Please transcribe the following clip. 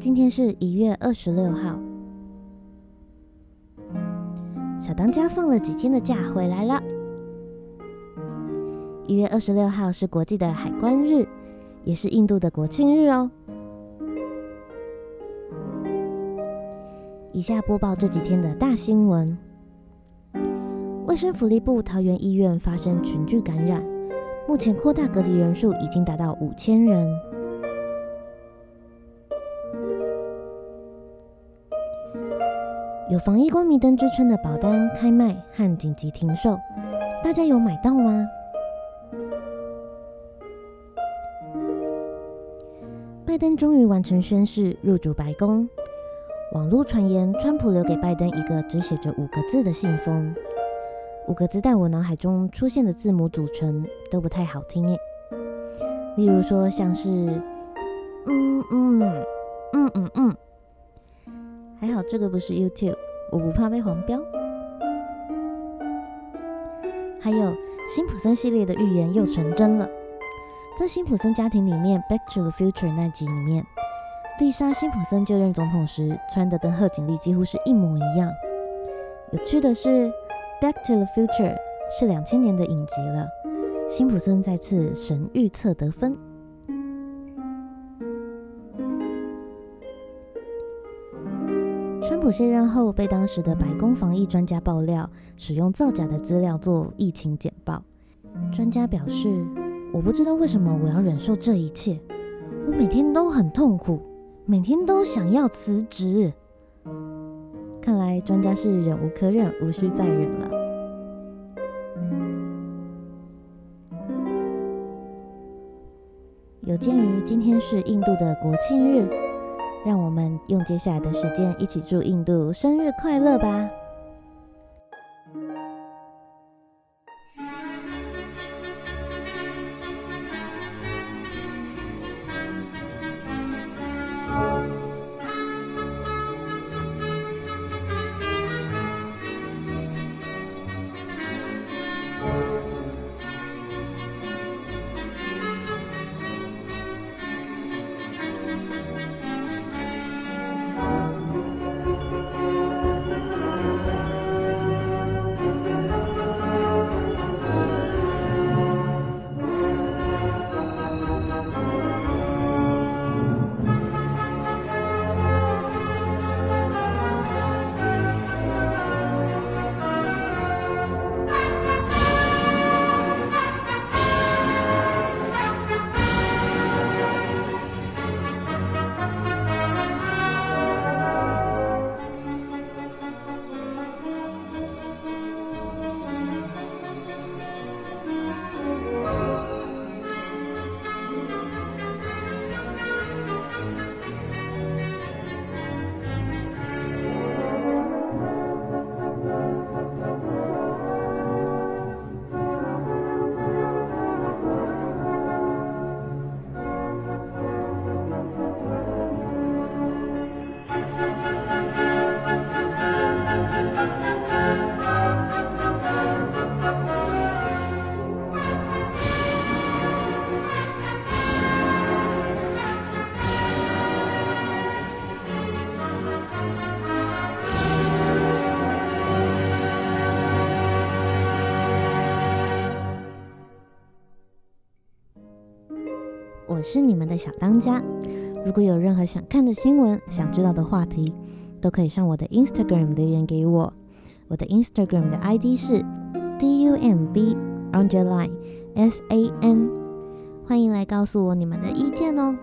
今天是一月二十六号，小当家放了几天的假回来了。一月二十六号是国际的海关日，也是印度的国庆日哦。以下播报这几天的大新闻：卫生福利部桃园医院发生群聚感染，目前扩大隔离人数已经达到五千人。有防疫光明灯之称的保单开卖和紧急停售，大家有买到吗？拜登终于完成宣誓入主白宫。网络传言，川普留给拜登一个只写着五个字的信封。五个字在我脑海中出现的字母组成都不太好听耶。例如说，像是嗯嗯嗯嗯嗯。还好这个不是 YouTube，我不怕被黄标。还有辛普森系列的预言又成真了，在辛普森家庭里面，《Back to the Future》那集里面，丽莎辛普森就任总统时穿的跟贺锦丽几乎是一模一样。有趣的是，《Back to the Future》是两千年的影集了，辛普森再次神预测得分。川普卸任后，被当时的白宫防疫专家爆料使用造假的资料做疫情简报。专家表示：“我不知道为什么我要忍受这一切，我每天都很痛苦，每天都想要辞职。”看来专家是忍无可忍，无需再忍了。有鉴于今天是印度的国庆日。让我们用接下来的时间一起祝印度生日快乐吧！是你们的小当家。如果有任何想看的新闻、想知道的话题，都可以上我的 Instagram 留言给我。我的 Instagram 的 ID 是 d u m b underline s a n，欢迎来告诉我你们的意见哦。